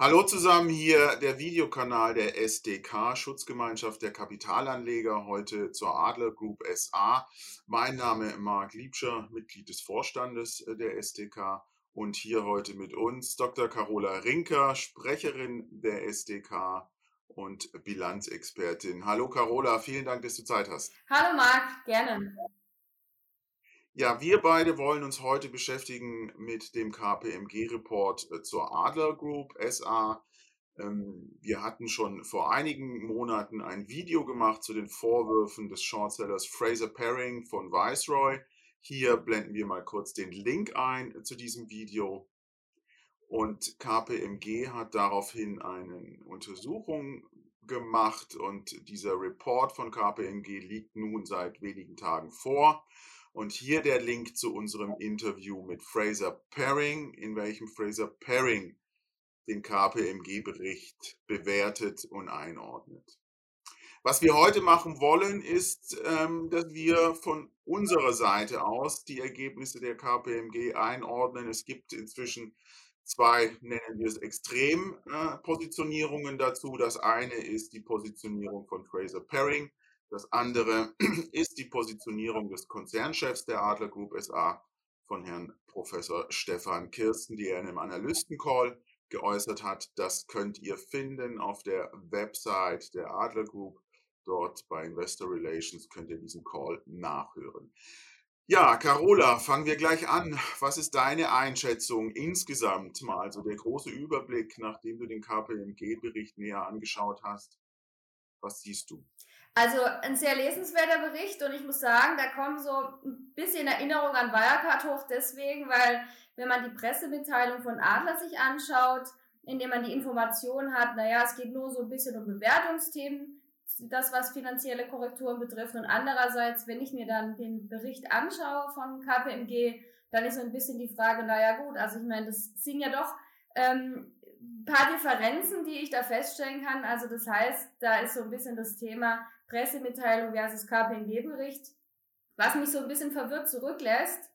Hallo zusammen, hier der Videokanal der SDK, Schutzgemeinschaft der Kapitalanleger, heute zur Adler Group SA. Mein Name ist Marc Liebscher, Mitglied des Vorstandes äh, der SDK und hier heute mit uns Dr. Carola Rinker, Sprecherin der SDK und Bilanzexpertin. Hallo Carola, vielen Dank, dass du Zeit hast. Hallo Marc, gerne. Ja, wir beide wollen uns heute beschäftigen mit dem KPMG-Report äh, zur Adler Group SA. Ähm, wir hatten schon vor einigen Monaten ein Video gemacht zu den Vorwürfen des Shortsellers Fraser Paring von Viceroy. Hier blenden wir mal kurz den Link ein äh, zu diesem Video. Und KPMG hat daraufhin eine Untersuchung gemacht und dieser Report von KPMG liegt nun seit wenigen Tagen vor. Und hier der Link zu unserem Interview mit Fraser Paring, in welchem Fraser Paring den KPMG-Bericht bewertet und einordnet. Was wir heute machen wollen, ist, ähm, dass wir von unserer Seite aus die Ergebnisse der KPMG einordnen. Es gibt inzwischen zwei, nennen wir es Extrempositionierungen äh, dazu. Das eine ist die Positionierung von Fraser Paring das andere ist die Positionierung des Konzernchefs der Adler Group SA von Herrn Professor Stefan Kirsten, die er in einem Analystencall geäußert hat. Das könnt ihr finden auf der Website der Adler Group. Dort bei Investor Relations könnt ihr diesen Call nachhören. Ja, Carola, fangen wir gleich an. Was ist deine Einschätzung insgesamt mal, also der große Überblick, nachdem du den KPMG-Bericht näher angeschaut hast? Was siehst du? Also ein sehr lesenswerter Bericht und ich muss sagen, da kommen so ein bisschen Erinnerungen an Wirecard hoch deswegen, weil wenn man die Pressemitteilung von Adler sich anschaut, indem man die Information hat, naja, es geht nur so ein bisschen um Bewertungsthemen, das was finanzielle Korrekturen betrifft und andererseits, wenn ich mir dann den Bericht anschaue von KPMG, dann ist so ein bisschen die Frage, naja gut, also ich meine, das sind ja doch ähm, paar Differenzen, die ich da feststellen kann. Also das heißt, da ist so ein bisschen das Thema Pressemitteilung versus KPMG-Bericht, was mich so ein bisschen verwirrt zurücklässt.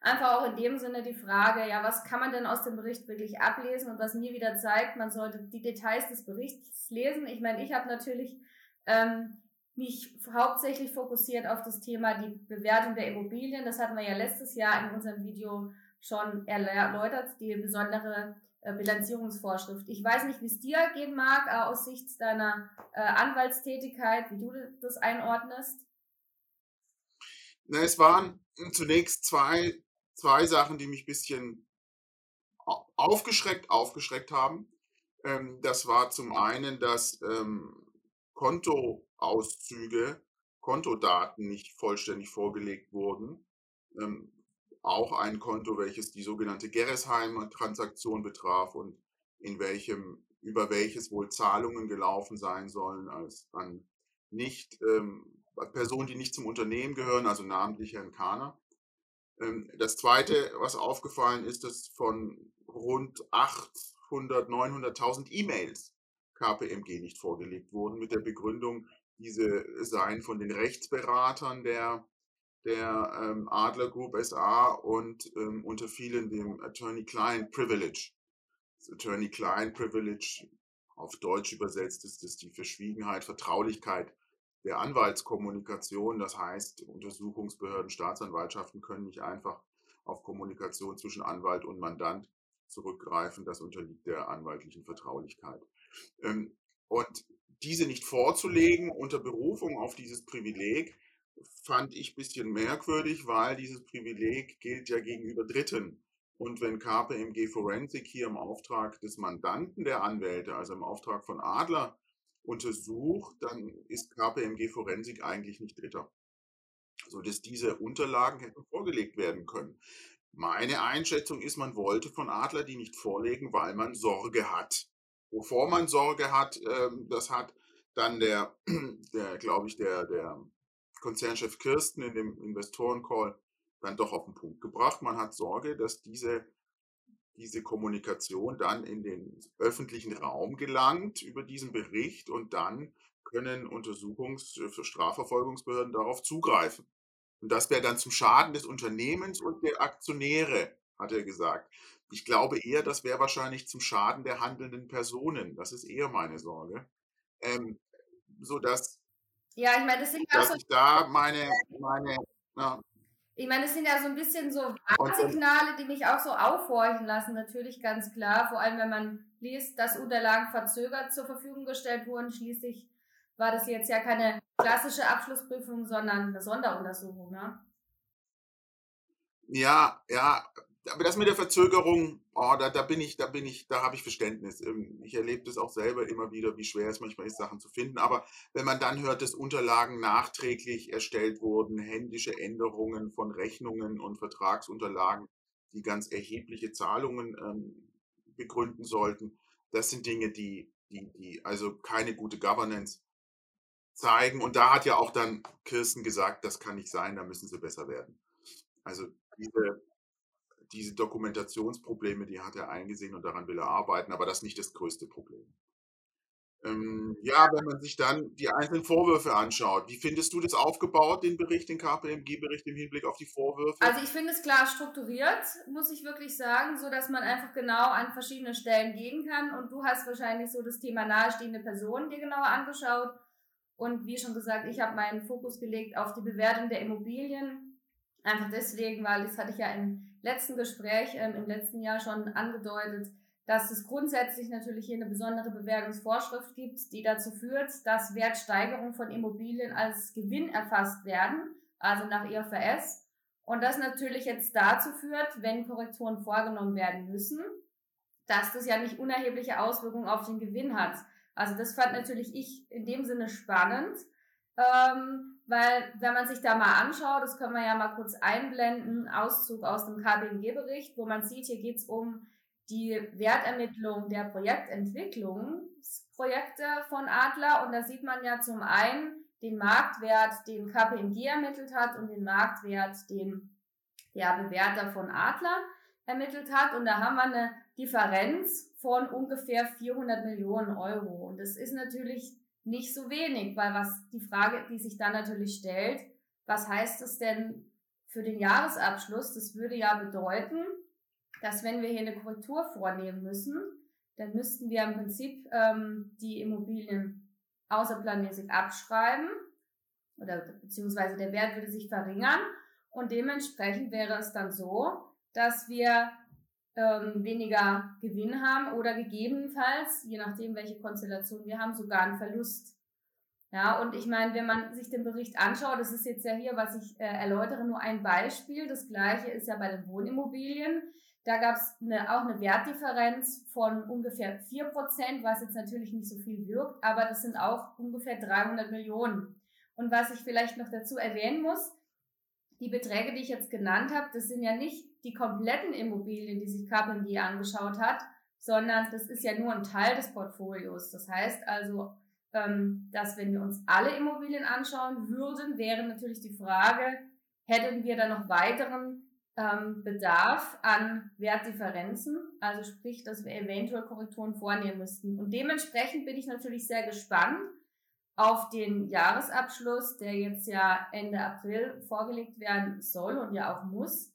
Einfach auch in dem Sinne die Frage, ja, was kann man denn aus dem Bericht wirklich ablesen und was mir wieder zeigt, man sollte die Details des Berichts lesen. Ich meine, ich habe natürlich ähm, mich hauptsächlich fokussiert auf das Thema die Bewertung der Immobilien. Das hatten wir ja letztes Jahr in unserem Video schon erläutert, die besondere Bilanzierungsvorschrift. Ich weiß nicht, wie es dir gehen mag, äh, aus Sicht deiner äh, Anwaltstätigkeit, wie du das einordnest. Na, es waren zunächst zwei, zwei Sachen, die mich ein bisschen aufgeschreckt, aufgeschreckt haben. Ähm, das war zum einen, dass ähm, Kontoauszüge, Kontodaten nicht vollständig vorgelegt wurden. Auch ein Konto, welches die sogenannte Gerresheim-Transaktion betraf und in welchem, über welches wohl Zahlungen gelaufen sein sollen als an nicht ähm, Personen, die nicht zum Unternehmen gehören, also namentlich Herrn Kahner. Ähm, das zweite, was aufgefallen ist, dass von rund 800, 900.000 E-Mails KPMG nicht vorgelegt wurden mit der Begründung, diese seien von den Rechtsberatern der der ähm, Adler Group SA und ähm, unter vielen dem Attorney-Client Privilege. Das Attorney-Client Privilege auf Deutsch übersetzt ist es die Verschwiegenheit, Vertraulichkeit der Anwaltskommunikation. Das heißt, Untersuchungsbehörden, Staatsanwaltschaften können nicht einfach auf Kommunikation zwischen Anwalt und Mandant zurückgreifen. Das unterliegt der anwaltlichen Vertraulichkeit. Ähm, und diese nicht vorzulegen unter Berufung auf dieses Privileg fand ich ein bisschen merkwürdig, weil dieses Privileg gilt ja gegenüber Dritten. Und wenn KPMG Forensik hier im Auftrag des Mandanten der Anwälte, also im Auftrag von Adler, untersucht, dann ist KPMG Forensik eigentlich nicht Dritter. So dass diese Unterlagen hätten vorgelegt werden können. Meine Einschätzung ist, man wollte von Adler die nicht vorlegen, weil man Sorge hat. Wovor man Sorge hat, ähm, das hat dann der, der glaube ich, der, der Konzernchef Kirsten in dem Investorencall dann doch auf den Punkt gebracht. Man hat Sorge, dass diese, diese Kommunikation dann in den öffentlichen Raum gelangt über diesen Bericht und dann können Untersuchungs-, für Strafverfolgungsbehörden darauf zugreifen. Und das wäre dann zum Schaden des Unternehmens und der Aktionäre. hat er gesagt. Ich glaube eher, das wäre wahrscheinlich zum Schaden der handelnden Personen. Das ist eher meine Sorge. Ähm, so dass, Ja, ich meine, das sind ja so ich da meine, meine, ja, Ich meine, das sind ja so ein bisschen so Warnsignale, die mich auch so aufhorchen lassen, natürlich ganz klar. Vor allem, wenn man liest, dass Unterlagen verzögert zur Verfügung gestellt wurden. Schließlich war das jetzt ja keine klassische Abschlussprüfung, sondern eine Sonderuntersuchung. Ne? Ja, ja, aber das mit der Verzögerung, oh, da, da bin ich, da bin ich, da habe ich Verständnis. Ähm, Ich erlebe das auch selber immer wieder, wie schwer es manchmal ist, Sachen zu finden. Aber wenn man dann hört, dass Unterlagen nachträglich erstellt wurden, händische Änderungen von Rechnungen und Vertragsunterlagen, die ganz erhebliche Zahlungen ähm, begründen sollten, das sind Dinge, die, die, die also keine gute Governance zeigen. Und da hat ja auch dann Kirsten gesagt, das kann nicht sein, da müssen sie besser werden. Also diese, diese Dokumentationsprobleme, die hat er eingesehen und daran will er arbeiten, aber das ist nicht das größte Problem. Ähm, ja, wenn man sich dann die einzelnen Vorwürfe anschaut, wie findest du das aufgebaut, den Bericht, den KPMG-Bericht im Hinblick auf die Vorwürfe? Also ich finde es klar strukturiert, muss ich wirklich sagen, so dass man einfach genau an verschiedene Stellen gehen kann. Und du hast wahrscheinlich so das Thema nahestehende Personen dir genauer angeschaut. Und wie schon gesagt, ich habe meinen Fokus gelegt auf die Bewertung der Immobilien. Einfach deswegen, weil das hatte ich ja im letzten Gespräch ähm, im letzten Jahr schon angedeutet, dass es grundsätzlich natürlich hier eine besondere Bewertungsvorschrift gibt, die dazu führt, dass Wertsteigerungen von Immobilien als Gewinn erfasst werden, also nach IFRS. Und das natürlich jetzt dazu führt, wenn Korrekturen vorgenommen werden müssen, dass das ja nicht unerhebliche Auswirkungen auf den Gewinn hat. Also das fand natürlich ich in dem Sinne spannend, ähm, weil wenn man sich da mal anschaut, das können wir ja mal kurz einblenden, Auszug aus dem KBMG-Bericht, wo man sieht, hier geht es um die Wertermittlung der Projektentwicklungsprojekte von Adler. Und da sieht man ja zum einen den Marktwert, den KPMG ermittelt hat und den Marktwert, den der Bewerter von Adler ermittelt hat. Und da haben wir eine Differenz von ungefähr 400 Millionen Euro. Und das ist natürlich nicht so wenig, weil was die Frage, die sich dann natürlich stellt, was heißt das denn für den Jahresabschluss? Das würde ja bedeuten, dass wenn wir hier eine Korrektur vornehmen müssen, dann müssten wir im Prinzip ähm, die Immobilien außerplanmäßig abschreiben oder beziehungsweise der Wert würde sich verringern und dementsprechend wäre es dann so, dass wir ähm, weniger Gewinn haben oder gegebenenfalls, je nachdem welche Konstellation wir haben, sogar einen Verlust. Ja, und ich meine, wenn man sich den Bericht anschaut, das ist jetzt ja hier, was ich äh, erläutere, nur ein Beispiel. Das gleiche ist ja bei den Wohnimmobilien. Da gab es eine, auch eine Wertdifferenz von ungefähr 4%, was jetzt natürlich nicht so viel wirkt, aber das sind auch ungefähr 300 Millionen. Und was ich vielleicht noch dazu erwähnen muss, die Beträge, die ich jetzt genannt habe, das sind ja nicht die kompletten Immobilien, die sich KPMG angeschaut hat, sondern das ist ja nur ein Teil des Portfolios. Das heißt also, ähm, dass wenn wir uns alle Immobilien anschauen würden, wäre natürlich die Frage, hätten wir da noch weiteren ähm, Bedarf an Wertdifferenzen, also sprich, dass wir eventuell Korrekturen vornehmen müssten. Und dementsprechend bin ich natürlich sehr gespannt auf den Jahresabschluss, der jetzt ja Ende April vorgelegt werden soll und ja auch muss,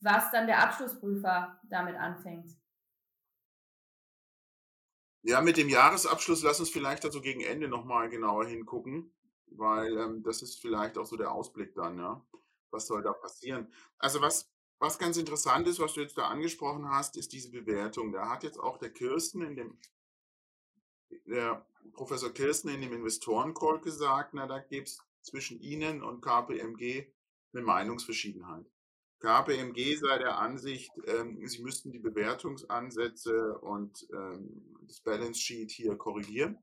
was dann der Abschlussprüfer damit anfängt. Ja, mit dem Jahresabschluss lass uns vielleicht also gegen Ende nochmal genauer hingucken, weil ähm, das ist vielleicht auch so der Ausblick dann, ja. Was soll da passieren? Also was, was ganz interessant ist, was du jetzt da angesprochen hast, ist diese Bewertung. Da hat jetzt auch der Kirsten in dem, der Professor Kirsten in dem Investorencall gesagt, na, da gibt es zwischen Ihnen und KPMG eine Meinungsverschiedenheit. KPMG sei der Ansicht, ähm, sie müssten die Bewertungsansätze und ähm, das Balance Sheet hier korrigieren,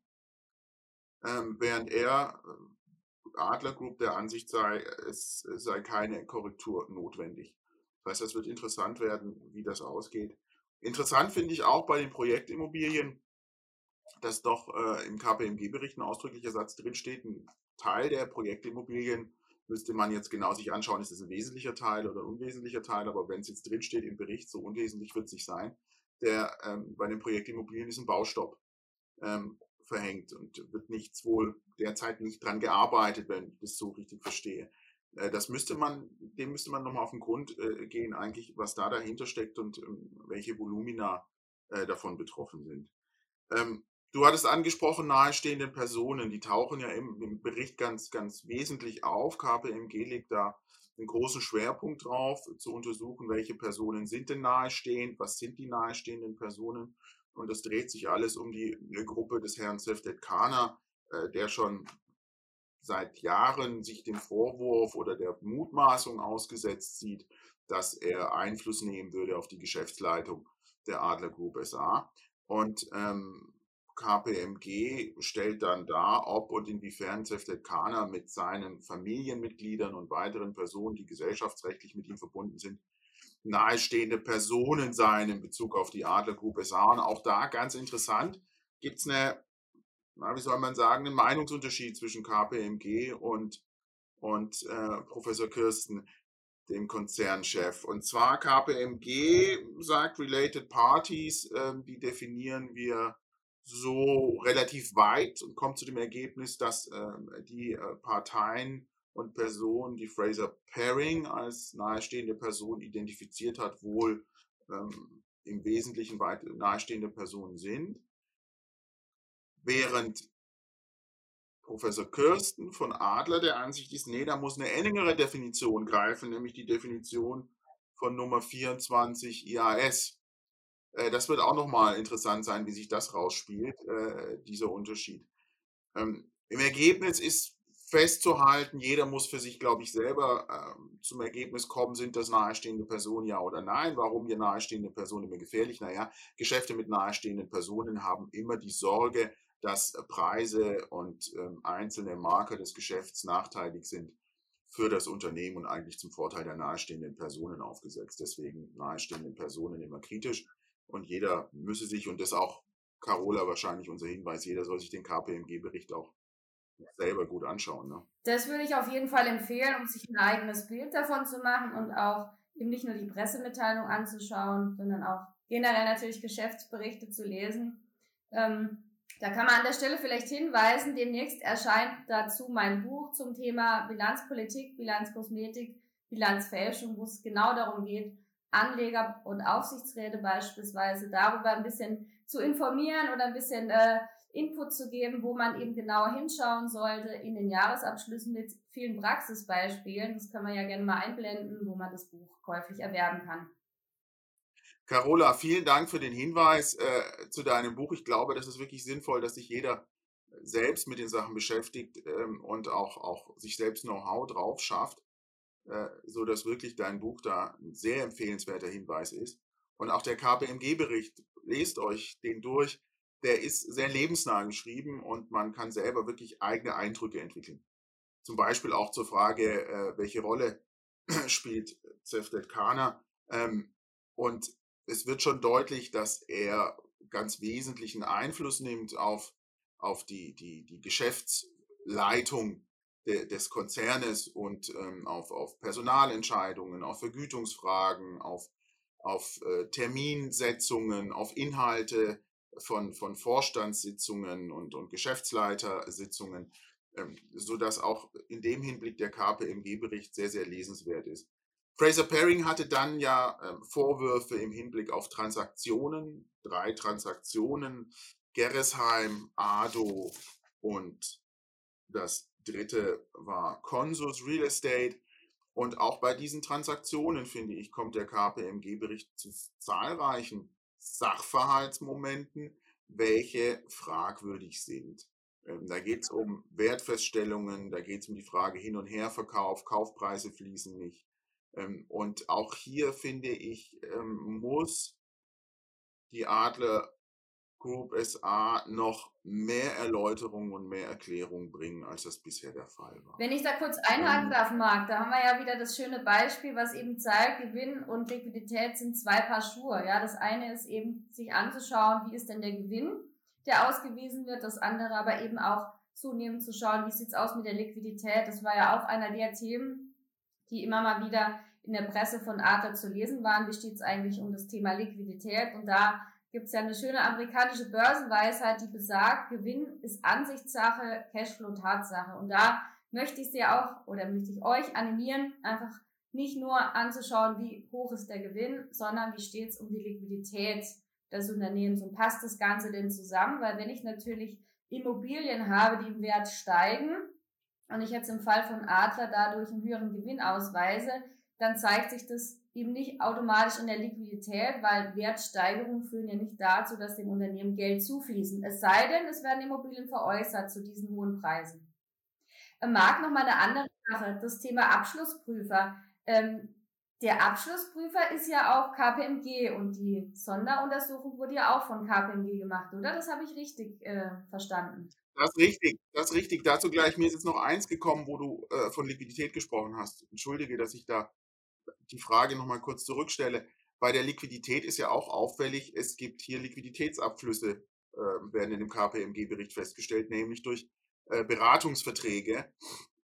ähm, während er, äh, Adler Group, der Ansicht sei, es sei keine Korrektur notwendig. Das heißt, es wird interessant werden, wie das ausgeht. Interessant finde ich auch bei den Projektimmobilien, dass doch äh, im KPMG-Bericht ein ausdrücklicher Satz drinsteht, ein Teil der Projektimmobilien müsste man jetzt genau sich anschauen, ist es ein wesentlicher Teil oder ein unwesentlicher Teil, aber wenn es jetzt drinsteht im Bericht, so unwesentlich wird es nicht sein, der ähm, bei den Projektimmobilien ist ein Baustopp ähm, verhängt und wird nichts wohl derzeit nicht dran gearbeitet, wenn ich das so richtig verstehe. Äh, das müsste man, dem müsste man nochmal auf den Grund äh, gehen, eigentlich, was da dahinter steckt und ähm, welche Volumina äh, davon betroffen sind. Ähm, du hattest angesprochen, nahestehende Personen, die tauchen ja im, im Bericht ganz, ganz wesentlich auf. KPMG legt da einen großen Schwerpunkt drauf, zu untersuchen, welche Personen sind denn nahestehend, was sind die nahestehenden Personen. Und das dreht sich alles um die Gruppe des Herrn Seftet Kana, der schon seit Jahren sich dem Vorwurf oder der Mutmaßung ausgesetzt sieht, dass er Einfluss nehmen würde auf die Geschäftsleitung der Adler Group SA. Und ähm, KPMG stellt dann dar, ob und inwiefern Zeftet Kana mit seinen Familienmitgliedern und weiteren Personen, die gesellschaftsrechtlich mit ihm verbunden sind, nahestehende Personen seien in Bezug auf die Adler Group SA. Und auch da ganz interessant, gibt es eine na, wie soll man sagen, einen Meinungsunterschied zwischen KPMG und, und äh, Professor Kirsten, dem Konzernchef. Und zwar KPMG sagt Related Parties, äh, die definieren wir so relativ weit und kommt zu dem Ergebnis, dass äh, die äh, Parteien und Personen, die Fraser Paring als nahestehende Person identifiziert hat, wohl ähm, im Wesentlichen weit nahestehende Personen sind während Professor Kirsten von Adler der Ansicht ist, nee, da muss eine engere Definition greifen, nämlich die Definition von Nummer 24 IAS. Äh, das wird auch nochmal interessant sein, wie sich das rausspielt, äh, dieser Unterschied. Ähm, Im Ergebnis ist festzuhalten, jeder muss für sich, glaube ich, selber ähm, zum Ergebnis kommen, sind das nahestehende Personen ja oder nein. Warum hier nahestehende Personen immer gefährlich? Naja, Geschäfte mit nahestehenden Personen haben immer die Sorge, dass Preise und ähm, einzelne Marker des Geschäfts nachteilig sind für das Unternehmen und eigentlich zum Vorteil der nahestehenden Personen aufgesetzt. Deswegen nahestehenden Personen immer kritisch und jeder müsse sich, und das auch Carola wahrscheinlich unser Hinweis, jeder soll sich den KPMG-Bericht auch selber gut anschauen. Ne? Das würde ich auf jeden Fall empfehlen, um sich ein eigenes Bild davon zu machen und auch eben nicht nur die Pressemitteilung anzuschauen, sondern auch generell natürlich Geschäftsberichte zu lesen. Ähm, da kann man an der Stelle vielleicht hinweisen, demnächst erscheint dazu mein Buch zum Thema Bilanzpolitik, Bilanzkosmetik, Bilanzfälschung, wo es genau darum geht, Anleger und Aufsichtsräte beispielsweise darüber ein bisschen zu informieren oder ein bisschen äh, Input zu geben, wo man eben genauer hinschauen sollte in den Jahresabschlüssen mit vielen Praxisbeispielen. Das kann man ja gerne mal einblenden, wo man das Buch käuflich erwerben kann. Carola, vielen Dank für den Hinweis äh, zu deinem Buch. Ich glaube, das ist wirklich sinnvoll, dass sich jeder selbst mit den Sachen beschäftigt ähm, und auch, auch sich selbst Know-how drauf schafft, äh, so dass wirklich dein Buch da ein sehr empfehlenswerter Hinweis ist. Und auch der KPMG-Bericht, lest euch den durch. Der ist sehr lebensnah geschrieben und man kann selber wirklich eigene Eindrücke entwickeln. Zum Beispiel auch zur Frage, äh, welche Rolle spielt Zeftet Kana. Ähm, und es wird schon deutlich, dass er ganz wesentlichen Einfluss nimmt auf, auf die, die, die Geschäftsleitung de, des Konzernes und ähm, auf, auf Personalentscheidungen, auf Vergütungsfragen, auf, auf äh, Terminsetzungen, auf Inhalte von, von Vorstandssitzungen und, und Geschäftsleitersitzungen, ähm, sodass auch in dem Hinblick der KPMG-Bericht sehr, sehr lesenswert ist. Fraser Paring hatte dann ja äh, Vorwürfe im Hinblick auf Transaktionen, drei Transaktionen, Gerresheim, Ado und das dritte war Consus Real Estate. Und auch bei diesen Transaktionen, finde ich, kommt der KPMG-Bericht zu zahlreichen Sachverhaltsmomenten, welche fragwürdig sind. Ähm, da geht es um Wertfeststellungen, da geht es um die Frage Hin- und Herverkauf, Kaufpreise fließen nicht. Ähm, und auch hier finde ich, ähm, muss die Adler Group SA noch mehr Erläuterungen und mehr Erklärungen bringen, als das bisher der Fall war. Wenn ich da kurz einhaken ähm. darf, Marc, da haben wir ja wieder das schöne Beispiel, was eben zeigt, Gewinn und Liquidität sind zwei Paar Schuhe. Ja, das eine ist eben, sich anzuschauen, wie ist denn der Gewinn, der ausgewiesen wird, das andere aber eben auch zunehmend zu schauen, wie sieht's aus mit der Liquidität. Das war ja auch einer der Themen, die immer mal wieder in der Presse von Adler zu lesen waren. Wie steht es eigentlich um das Thema Liquidität? Und da gibt es ja eine schöne amerikanische Börsenweisheit, die besagt, Gewinn ist Ansichtssache, Cashflow Tatsache. Und da möchte ich Sie auch oder möchte ich euch animieren, einfach nicht nur anzuschauen, wie hoch ist der Gewinn, sondern wie steht es um die Liquidität des Unternehmens und passt das Ganze denn zusammen? Weil wenn ich natürlich Immobilien habe, die im Wert steigen und ich jetzt im Fall von Adler dadurch einen höheren Gewinn ausweise, dann zeigt sich das eben nicht automatisch in der Liquidität, weil Wertsteigerungen führen ja nicht dazu, dass dem Unternehmen Geld zufließen. Es sei denn, es werden Immobilien veräußert zu diesen hohen Preisen. Marc, noch mal eine andere Sache, das Thema Abschlussprüfer. Ähm, der Abschlussprüfer ist ja auch KPMG und die Sonderuntersuchung wurde ja auch von KPMG gemacht, oder? Das habe ich richtig äh, verstanden. Das ist richtig, das ist richtig. Dazu gleich, mir ist jetzt noch eins gekommen, wo du äh, von Liquidität gesprochen hast. Entschuldige, dass ich da die Frage nochmal kurz zurückstelle. Bei der Liquidität ist ja auch auffällig, es gibt hier Liquiditätsabflüsse, äh, werden in dem KPMG-Bericht festgestellt, nämlich durch äh, Beratungsverträge.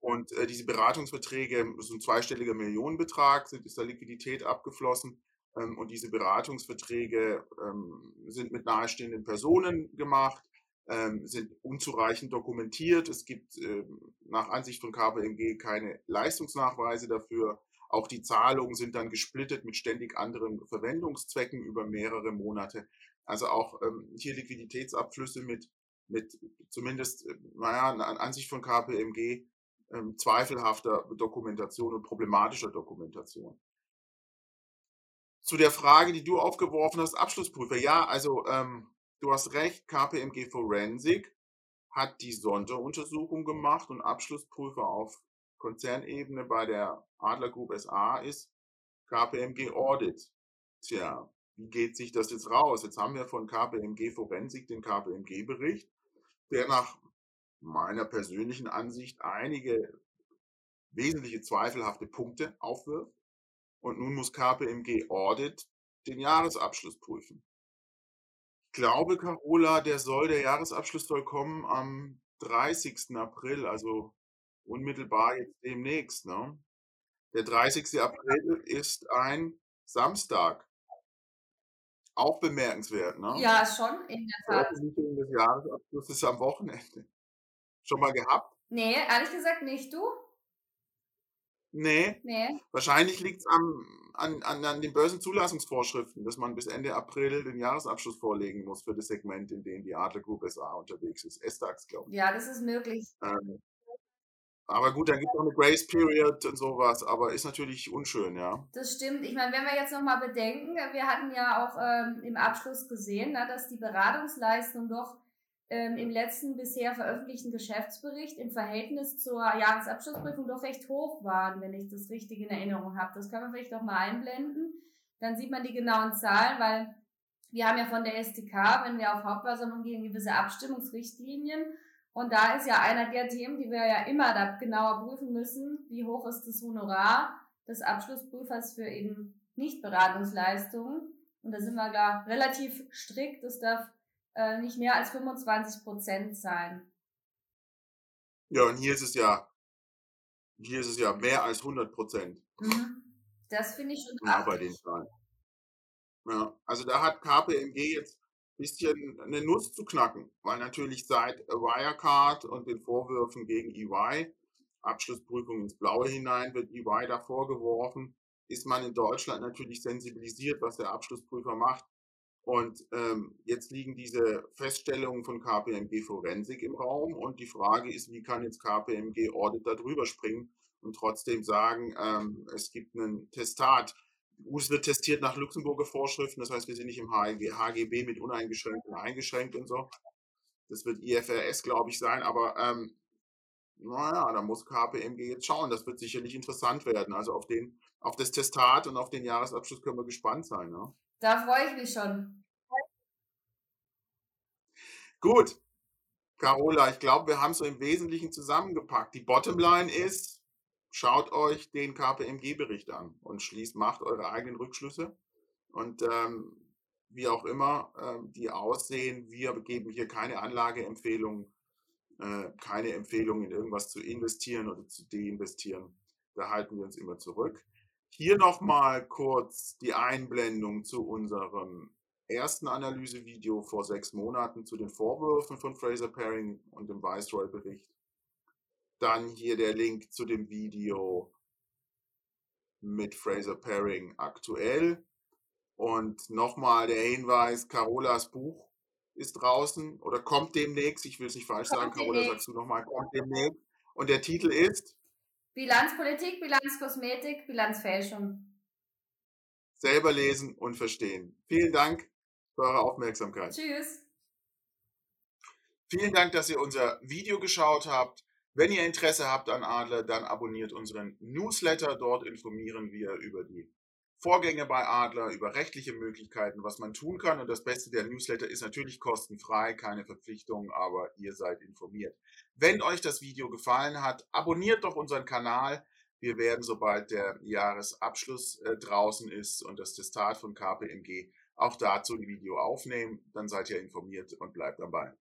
Und äh, diese Beratungsverträge, so ein zweistelliger Millionenbetrag, sind, ist da Liquidität abgeflossen. Ähm, und diese Beratungsverträge ähm, sind mit nahestehenden Personen gemacht, ähm, sind unzureichend dokumentiert. Es gibt ähm, nach Ansicht von KPMG keine Leistungsnachweise dafür. Auch die Zahlungen sind dann gesplittet mit ständig anderen Verwendungszwecken über mehrere Monate. Also auch ähm, hier Liquiditätsabflüsse mit, mit zumindest, äh, naja, an Ansicht von KPMG ähm, zweifelhafter Dokumentation und problematischer Dokumentation. Zu der Frage, die du aufgeworfen hast, Abschlussprüfer. Ja, also ähm, du hast recht, KPMG Forensik hat die Sonderuntersuchung gemacht und Abschlussprüfer auf Konzernebene bei der Adler Group SA ist KPMG Audit. Tja, wie geht sich das jetzt raus? Jetzt haben wir von KPMG Forensik den KPMG-Bericht, der nach meiner persönlichen Ansicht einige wesentliche zweifelhafte Punkte aufwirft. Und nun muss KPMG Audit den Jahresabschluss prüfen. Ich glaube, Carola, der soll, der Jahresabschluss soll kommen am 30. April, also unmittelbar jetzt demnächst. Ne? Der 30. April ist ein Samstag. Auch bemerkenswert, ne? Ja, schon, in der Tat. Veröffentlichung des Jahresabschlusses ist am Wochenende. Schon mal gehabt? Nee, ehrlich gesagt nicht. Du? Nee. Nee. Wahrscheinlich liegt es an, an, an den Börsenzulassungsvorschriften, dass man bis Ende April den Jahresabschluss vorlegen muss für das Segment, in dem die Adler Group SA unterwegs ist. S-DAX, glaube ich. Ja, das ist möglich. Ähm, aber gut, dann gibt es auch eine Grace Period und sowas, aber ist natürlich unschön, ja. Das stimmt. Ich meine, wenn wir jetzt nochmal bedenken, wir hatten ja auch ähm, im Abschluss gesehen, na, dass die Beratungsleistung doch ähm, im letzten bisher veröffentlichten Geschäftsbericht im Verhältnis zur Jahresabschlussprüfung doch recht hoch waren, wenn ich das richtig in Erinnerung habe. Das können wir vielleicht noch mal einblenden. Dann sieht man die genauen Zahlen, weil wir haben ja von der STK, wenn wir auf Hauptversammlung gehen, gewisse Abstimmungsrichtlinien. Und da ist ja einer der Themen, die wir ja immer da genauer prüfen müssen, wie hoch ist das Honorar des Abschlussprüfers für eben Nichtberatungsleistungen. Und da sind wir da relativ strikt. Das darf äh, nicht mehr als 25 Prozent sein. Ja, und hier ist es ja, hier ist es ja mehr als 100 Prozent. Mhm. Das finde ich schon Ja, bei den Zahlen. Ja, also da hat KPMG jetzt bisschen eine Nuss zu knacken, weil natürlich seit Wirecard und den Vorwürfen gegen EY, Abschlussprüfung ins Blaue hinein, wird EY da vorgeworfen, ist man in Deutschland natürlich sensibilisiert, was der Abschlussprüfer macht. Und ähm, jetzt liegen diese Feststellungen von KPMG Forensik im Raum und die Frage ist, wie kann jetzt KPMG Audit da drüber springen und trotzdem sagen, ähm, es gibt einen Testat. Es wird testiert nach Luxemburger Vorschriften, das heißt, wir sind nicht im HGB mit uneingeschränkt und eingeschränkt und so. Das wird IFRS, glaube ich, sein, aber ähm, naja, da muss KPMG jetzt schauen. Das wird sicherlich interessant werden. Also auf, den, auf das Testat und auf den Jahresabschluss können wir gespannt sein. Ne? Da freue ich mich schon. Gut. Carola, ich glaube, wir haben es so im Wesentlichen zusammengepackt. Die Bottomline ist, schaut euch den KPMG-Bericht an und schließt, macht eure eigenen Rückschlüsse. Und ähm, wie auch immer ähm, die aussehen, wir geben hier keine Anlageempfehlungen, äh, keine Empfehlung in irgendwas zu investieren oder zu deinvestieren. Da halten wir uns immer zurück. Hier nochmal kurz die Einblendung zu unserem ersten Analysevideo vor sechs Monaten zu den Vorwürfen von Fraser Paring und dem Viceroy-Bericht. Dann hier der Link zu dem Video mit Fraser Paring aktuell. Und nochmal der Hinweis, Carolas Buch ist draußen oder kommt demnächst. Ich will es nicht falsch kommt sagen, Carola, sagst du nochmal, kommt demnächst. Und der Titel ist? Bilanzpolitik, Bilanzkosmetik, Bilanzfälschung. Selber lesen und verstehen. Vielen Dank für eure Aufmerksamkeit. Tschüss. Vielen Dank, dass ihr unser Video geschaut habt. Wenn ihr Interesse habt an Adler, dann abonniert unseren Newsletter. Dort informieren wir über die Vorgänge bei Adler, über rechtliche Möglichkeiten, was man tun kann. Und das Beste der Newsletter ist natürlich kostenfrei, keine Verpflichtung, aber ihr seid informiert. Wenn euch das Video gefallen hat, abonniert doch unseren Kanal. Wir werden, sobald der Jahresabschluss äh, draußen ist und das Testat von KPMG, auch dazu ein Video aufnehmen. Dann seid ihr informiert und bleibt dabei.